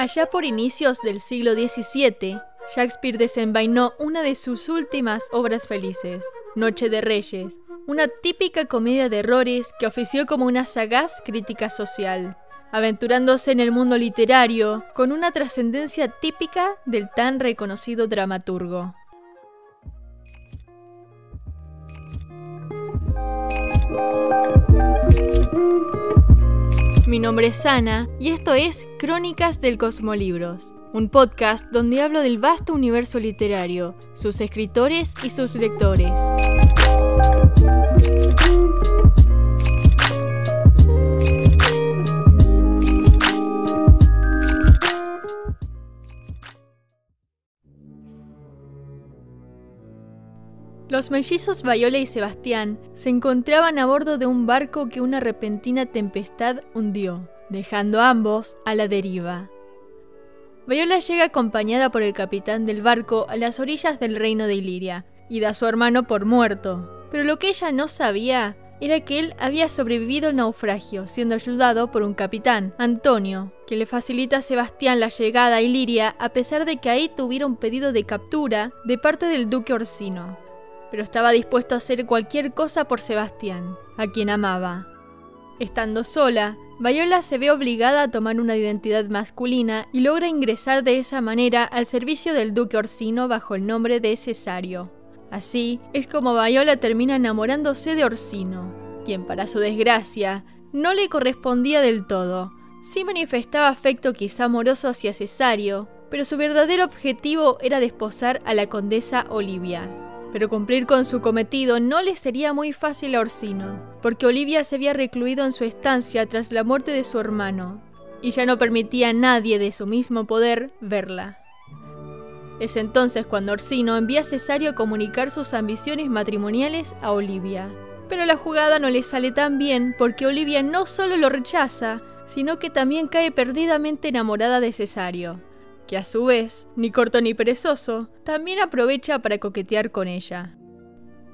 Allá por inicios del siglo XVII, Shakespeare desenvainó una de sus últimas obras felices, Noche de Reyes, una típica comedia de errores que ofició como una sagaz crítica social, aventurándose en el mundo literario con una trascendencia típica del tan reconocido dramaturgo. Mi nombre es Ana y esto es Crónicas del Cosmolibros, un podcast donde hablo del vasto universo literario, sus escritores y sus lectores. Los mellizos Viola y Sebastián se encontraban a bordo de un barco que una repentina tempestad hundió, dejando a ambos a la deriva. Viola llega acompañada por el capitán del barco a las orillas del reino de Iliria y da a su hermano por muerto. Pero lo que ella no sabía era que él había sobrevivido al naufragio, siendo ayudado por un capitán, Antonio, que le facilita a Sebastián la llegada a Iliria a pesar de que ahí tuviera un pedido de captura de parte del duque Orsino pero estaba dispuesto a hacer cualquier cosa por Sebastián, a quien amaba. Estando sola, Viola se ve obligada a tomar una identidad masculina y logra ingresar de esa manera al servicio del duque Orsino bajo el nombre de Cesario. Así es como Viola termina enamorándose de Orsino, quien para su desgracia no le correspondía del todo. Sí manifestaba afecto quizá amoroso hacia Cesario, pero su verdadero objetivo era desposar a la condesa Olivia. Pero cumplir con su cometido no le sería muy fácil a Orsino, porque Olivia se había recluido en su estancia tras la muerte de su hermano, y ya no permitía a nadie de su mismo poder verla. Es entonces cuando Orsino envía a Cesario a comunicar sus ambiciones matrimoniales a Olivia. Pero la jugada no le sale tan bien porque Olivia no solo lo rechaza, sino que también cae perdidamente enamorada de Cesario que a su vez, ni corto ni perezoso, también aprovecha para coquetear con ella.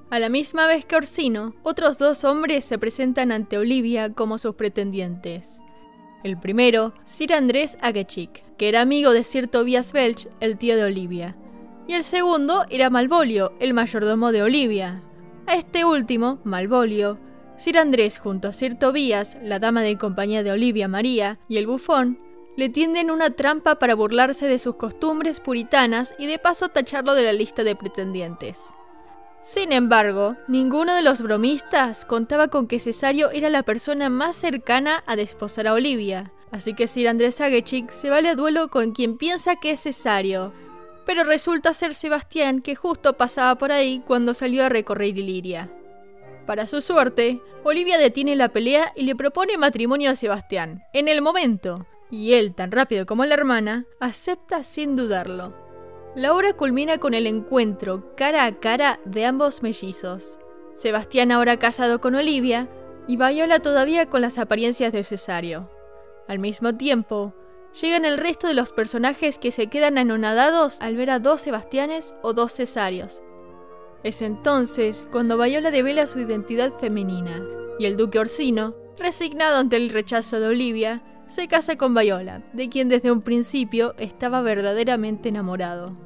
A la misma vez que Orsino, otros dos hombres se presentan ante Olivia como sus pretendientes. El primero, Sir Andrés Agechik, que era amigo de Sir Tobias Welch, el tío de Olivia. Y el segundo era Malvolio, el mayordomo de Olivia. A este último, Malvolio, Sir Andrés junto a Sir Tobias, la dama de compañía de Olivia María, y el bufón, le tienden una trampa para burlarse de sus costumbres puritanas y de paso tacharlo de la lista de pretendientes. Sin embargo, ninguno de los bromistas contaba con que Cesario era la persona más cercana a desposar a Olivia, así que Sir Andrés Agechik se vale a duelo con quien piensa que es Cesario, pero resulta ser Sebastián que justo pasaba por ahí cuando salió a recorrer Iliria. Para su suerte, Olivia detiene la pelea y le propone matrimonio a Sebastián, en el momento, y él, tan rápido como la hermana, acepta sin dudarlo. La obra culmina con el encuentro cara a cara de ambos mellizos. Sebastián ahora casado con Olivia y Viola todavía con las apariencias de Cesario. Al mismo tiempo, llegan el resto de los personajes que se quedan anonadados al ver a dos Sebastianes o dos Cesarios. Es entonces cuando Viola devela su identidad femenina y el duque Orsino, resignado ante el rechazo de Olivia, se casa con Viola, de quien desde un principio estaba verdaderamente enamorado.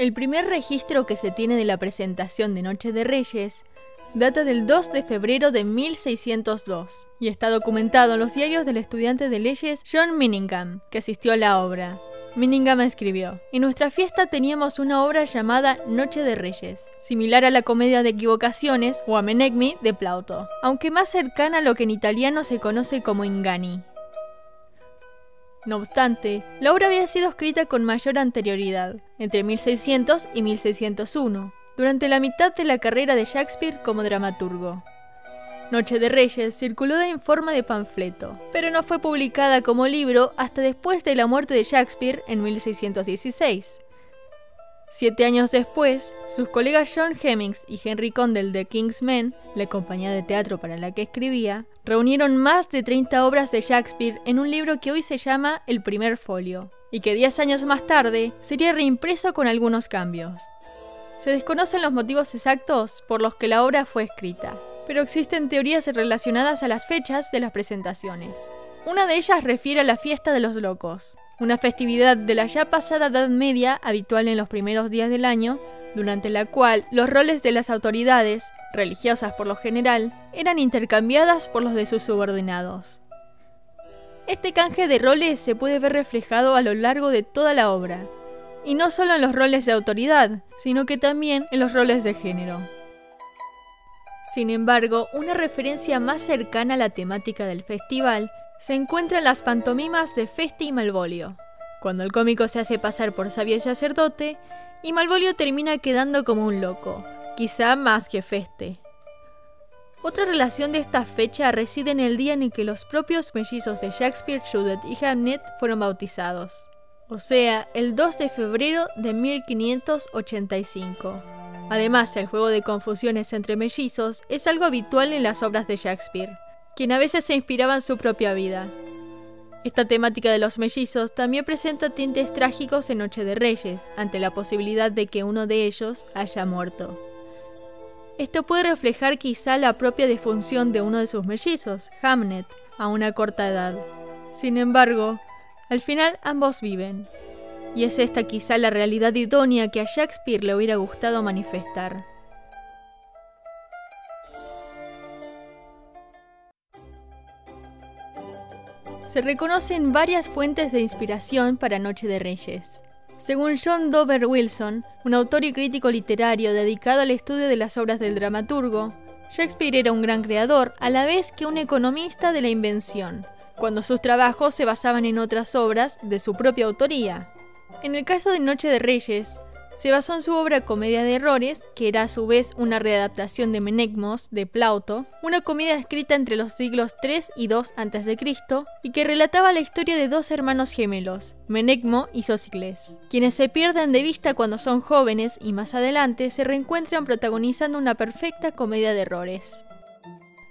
El primer registro que se tiene de la presentación de Noche de Reyes data del 2 de febrero de 1602 y está documentado en los diarios del estudiante de leyes John Minningham, que asistió a la obra. Minningham escribió, En nuestra fiesta teníamos una obra llamada Noche de Reyes, similar a la comedia de equivocaciones o a Menegmi de Plauto, aunque más cercana a lo que en italiano se conoce como Ingani. No obstante, la obra había sido escrita con mayor anterioridad, entre 1600 y 1601, durante la mitad de la carrera de Shakespeare como dramaturgo. Noche de Reyes circuló en forma de panfleto, pero no fue publicada como libro hasta después de la muerte de Shakespeare en 1616. Siete años después, sus colegas John Hemmings y Henry Condell de King's Men, la compañía de teatro para la que escribía, reunieron más de 30 obras de Shakespeare en un libro que hoy se llama El primer folio, y que 10 años más tarde sería reimpreso con algunos cambios. Se desconocen los motivos exactos por los que la obra fue escrita, pero existen teorías relacionadas a las fechas de las presentaciones. Una de ellas refiere a la fiesta de los locos, una festividad de la ya pasada Edad Media habitual en los primeros días del año, durante la cual los roles de las autoridades, religiosas por lo general, eran intercambiadas por los de sus subordinados. Este canje de roles se puede ver reflejado a lo largo de toda la obra, y no solo en los roles de autoridad, sino que también en los roles de género. Sin embargo, una referencia más cercana a la temática del festival se encuentran las pantomimas de Feste y Malvolio, cuando el cómico se hace pasar por sabio y sacerdote y Malvolio termina quedando como un loco, quizá más que Feste. Otra relación de esta fecha reside en el día en el que los propios mellizos de Shakespeare, Judith y Hamnet fueron bautizados, o sea, el 2 de febrero de 1585. Además, el juego de confusiones entre mellizos es algo habitual en las obras de Shakespeare quien a veces se inspiraba en su propia vida. Esta temática de los mellizos también presenta tintes trágicos en Noche de Reyes, ante la posibilidad de que uno de ellos haya muerto. Esto puede reflejar quizá la propia defunción de uno de sus mellizos, Hamnet, a una corta edad. Sin embargo, al final ambos viven, y es esta quizá la realidad idónea que a Shakespeare le hubiera gustado manifestar. se reconocen varias fuentes de inspiración para Noche de Reyes. Según John Dover Wilson, un autor y crítico literario dedicado al estudio de las obras del dramaturgo, Shakespeare era un gran creador a la vez que un economista de la invención, cuando sus trabajos se basaban en otras obras de su propia autoría. En el caso de Noche de Reyes, se basó en su obra Comedia de Errores, que era a su vez una readaptación de Menegmos de Plauto, una comedia escrita entre los siglos 3 y 2 a.C. y que relataba la historia de dos hermanos gemelos, Menegmo y Sósicles, quienes se pierden de vista cuando son jóvenes y más adelante se reencuentran protagonizando una perfecta comedia de errores.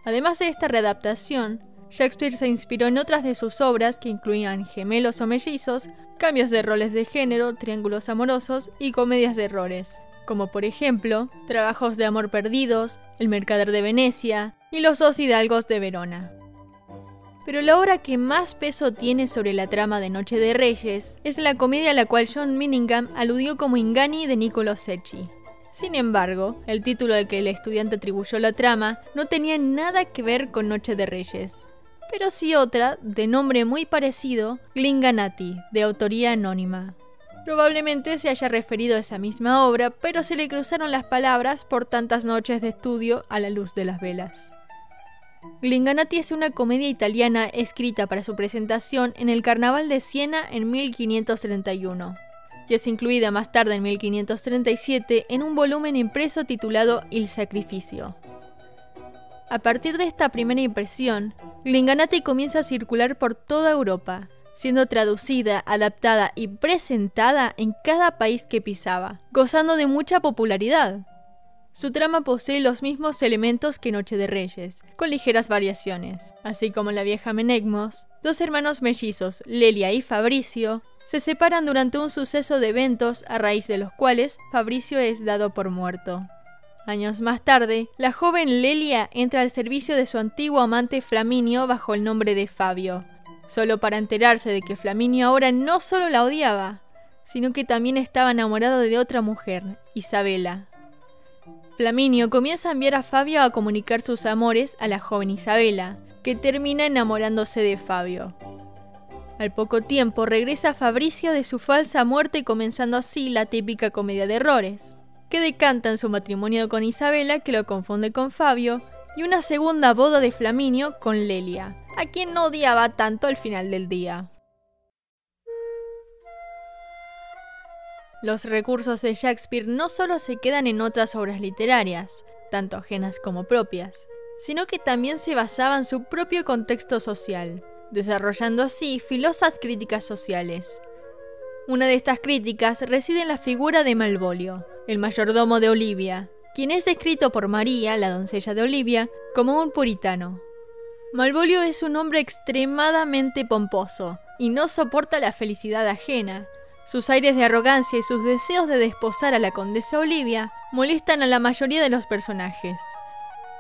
Además de esta readaptación, Shakespeare se inspiró en otras de sus obras que incluían gemelos o mellizos, cambios de roles de género, triángulos amorosos y comedias de errores, como por ejemplo Trabajos de amor perdidos, El mercader de Venecia y Los dos hidalgos de Verona. Pero la obra que más peso tiene sobre la trama de Noche de Reyes es la comedia a la cual John Minningham aludió como Ingani de Niccolo Secchi. Sin embargo, el título al que el estudiante atribuyó la trama no tenía nada que ver con Noche de Reyes pero sí otra, de nombre muy parecido, Glinganati, de autoría anónima. Probablemente se haya referido a esa misma obra, pero se le cruzaron las palabras por tantas noches de estudio a la luz de las velas. Glinganati es una comedia italiana escrita para su presentación en el Carnaval de Siena en 1531, y es incluida más tarde en 1537 en un volumen impreso titulado Il Sacrificio. A partir de esta primera impresión, Glinganati comienza a circular por toda Europa, siendo traducida, adaptada y presentada en cada país que pisaba, gozando de mucha popularidad. Su trama posee los mismos elementos que Noche de Reyes, con ligeras variaciones, así como la vieja Menegmos, dos hermanos mellizos, Lelia y Fabricio, se separan durante un suceso de eventos a raíz de los cuales Fabricio es dado por muerto. Años más tarde, la joven Lelia entra al servicio de su antiguo amante Flaminio bajo el nombre de Fabio, solo para enterarse de que Flaminio ahora no solo la odiaba, sino que también estaba enamorado de otra mujer, Isabela. Flaminio comienza a enviar a Fabio a comunicar sus amores a la joven Isabela, que termina enamorándose de Fabio. Al poco tiempo regresa Fabricio de su falsa muerte comenzando así la típica comedia de errores que decantan su matrimonio con Isabela, que lo confunde con Fabio, y una segunda boda de Flaminio con Lelia, a quien no odiaba tanto al final del día. Los recursos de Shakespeare no solo se quedan en otras obras literarias, tanto ajenas como propias, sino que también se basaban en su propio contexto social, desarrollando así filosas críticas sociales, Una de estas críticas reside en la figura de Malvolio, el mayordomo de Olivia, quien es descrito por María, la doncella de Olivia, como un puritano. Malvolio es un hombre extremadamente pomposo y no soporta la felicidad ajena. Sus aires de arrogancia y sus deseos de desposar a la condesa Olivia molestan a la mayoría de los personajes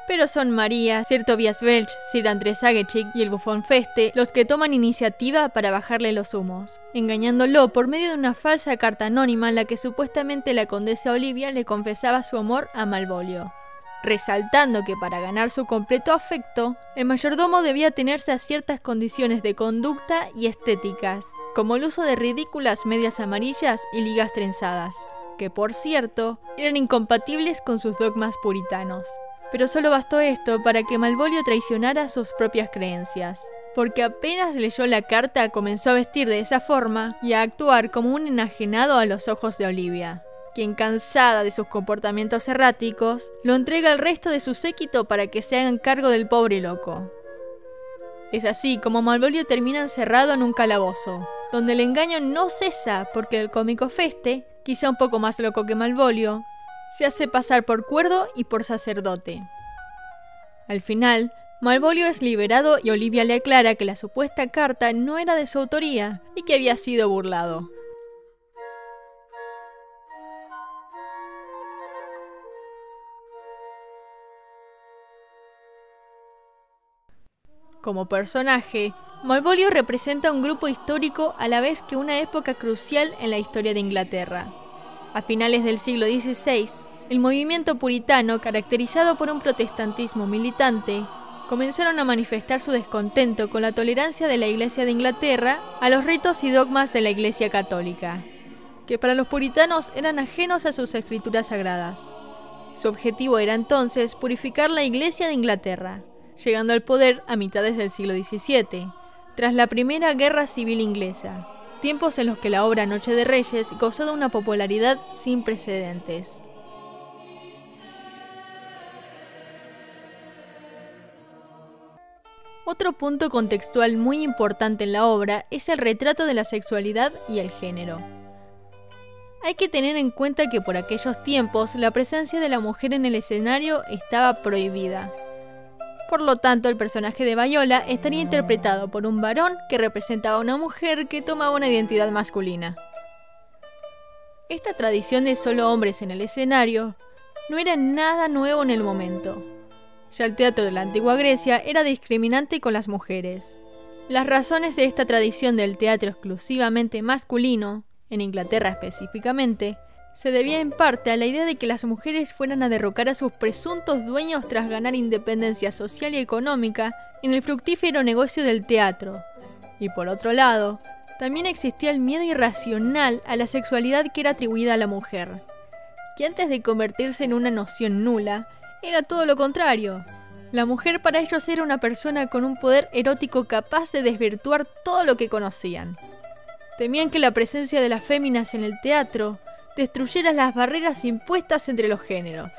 pero son María, Sir Tobias Welch, Sir Andrés Agechik y el bufón Feste los que toman iniciativa para bajarle los humos, engañándolo por medio de una falsa carta anónima en la que supuestamente la condesa Olivia le confesaba su amor a Malvolio. Resaltando que para ganar su completo afecto, el mayordomo debía tenerse a ciertas condiciones de conducta y estéticas, como el uso de ridículas medias amarillas y ligas trenzadas, que por cierto eran incompatibles con sus dogmas puritanos. Pero solo bastó esto para que Malvolio traicionara sus propias creencias, porque apenas leyó la carta comenzó a vestir de esa forma y a actuar como un enajenado a los ojos de Olivia, quien cansada de sus comportamientos erráticos, lo entrega al resto de su séquito para que se hagan cargo del pobre loco. Es así como Malvolio termina encerrado en un calabozo, donde el engaño no cesa porque el cómico Feste, quizá un poco más loco que Malvolio, se hace pasar por cuerdo y por sacerdote. Al final, Malvolio es liberado y Olivia le aclara que la supuesta carta no era de su autoría y que había sido burlado. Como personaje, Malvolio representa un grupo histórico a la vez que una época crucial en la historia de Inglaterra. A finales del siglo XVI, el movimiento puritano, caracterizado por un protestantismo militante, comenzaron a manifestar su descontento con la tolerancia de la Iglesia de Inglaterra a los ritos y dogmas de la Iglesia católica, que para los puritanos eran ajenos a sus escrituras sagradas. Su objetivo era entonces purificar la Iglesia de Inglaterra, llegando al poder a mitades del siglo XVII, tras la Primera Guerra Civil Inglesa tiempos en los que la obra Noche de Reyes gozó de una popularidad sin precedentes. Otro punto contextual muy importante en la obra es el retrato de la sexualidad y el género. Hay que tener en cuenta que por aquellos tiempos la presencia de la mujer en el escenario estaba prohibida. Por lo tanto, el personaje de Viola estaría interpretado por un varón que representaba a una mujer que tomaba una identidad masculina. Esta tradición de solo hombres en el escenario no era nada nuevo en el momento. Ya el teatro de la antigua Grecia era discriminante con las mujeres. Las razones de esta tradición del teatro exclusivamente masculino, en Inglaterra específicamente, se debía en parte a la idea de que las mujeres fueran a derrocar a sus presuntos dueños tras ganar independencia social y económica en el fructífero negocio del teatro. Y por otro lado, también existía el miedo irracional a la sexualidad que era atribuida a la mujer, que antes de convertirse en una noción nula, era todo lo contrario. La mujer para ellos era una persona con un poder erótico capaz de desvirtuar todo lo que conocían. Temían que la presencia de las féminas en el teatro destruyera las barreras impuestas entre los géneros.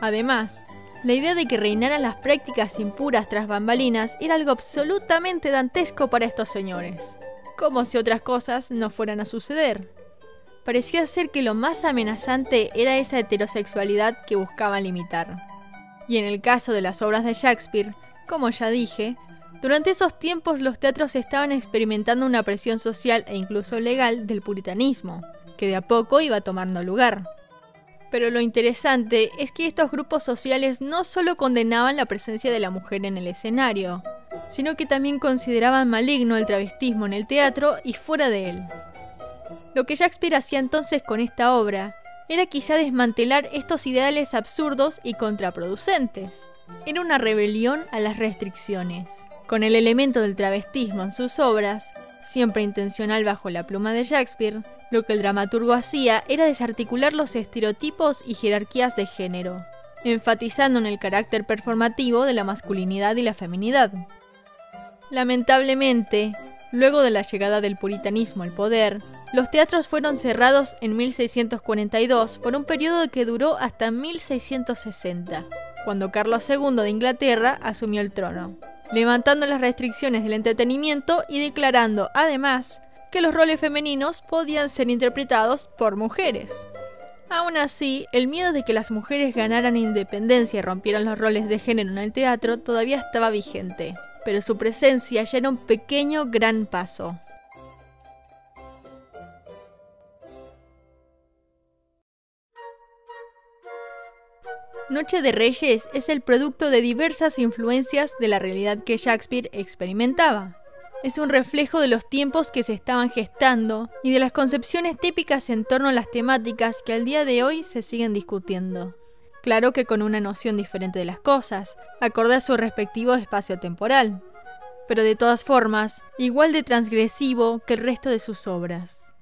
Además, la idea de que reinaran las prácticas impuras tras bambalinas era algo absolutamente dantesco para estos señores, como si otras cosas no fueran a suceder. Parecía ser que lo más amenazante era esa heterosexualidad que buscaban limitar. Y en el caso de las obras de Shakespeare, como ya dije, durante esos tiempos los teatros estaban experimentando una presión social e incluso legal del puritanismo, que de a poco iba tomando lugar. Pero lo interesante es que estos grupos sociales no solo condenaban la presencia de la mujer en el escenario, sino que también consideraban maligno el travestismo en el teatro y fuera de él. Lo que Shakespeare hacía entonces con esta obra era quizá desmantelar estos ideales absurdos y contraproducentes. Era una rebelión a las restricciones. Con el elemento del travestismo en sus obras, siempre intencional bajo la pluma de Shakespeare, lo que el dramaturgo hacía era desarticular los estereotipos y jerarquías de género, enfatizando en el carácter performativo de la masculinidad y la feminidad. Lamentablemente, luego de la llegada del puritanismo al poder, los teatros fueron cerrados en 1642 por un periodo que duró hasta 1660, cuando Carlos II de Inglaterra asumió el trono levantando las restricciones del entretenimiento y declarando, además, que los roles femeninos podían ser interpretados por mujeres. Aún así, el miedo de que las mujeres ganaran independencia y rompieran los roles de género en el teatro todavía estaba vigente, pero su presencia ya era un pequeño gran paso. Noche de Reyes es el producto de diversas influencias de la realidad que Shakespeare experimentaba. Es un reflejo de los tiempos que se estaban gestando y de las concepciones típicas en torno a las temáticas que al día de hoy se siguen discutiendo. Claro que con una noción diferente de las cosas, acorde a su respectivo espacio temporal, pero de todas formas, igual de transgresivo que el resto de sus obras.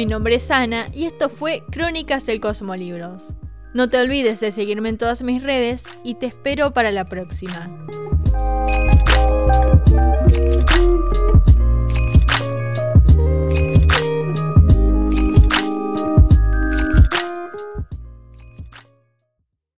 Mi nombre es Ana y esto fue Crónicas del Cosmolibros. No te olvides de seguirme en todas mis redes y te espero para la próxima.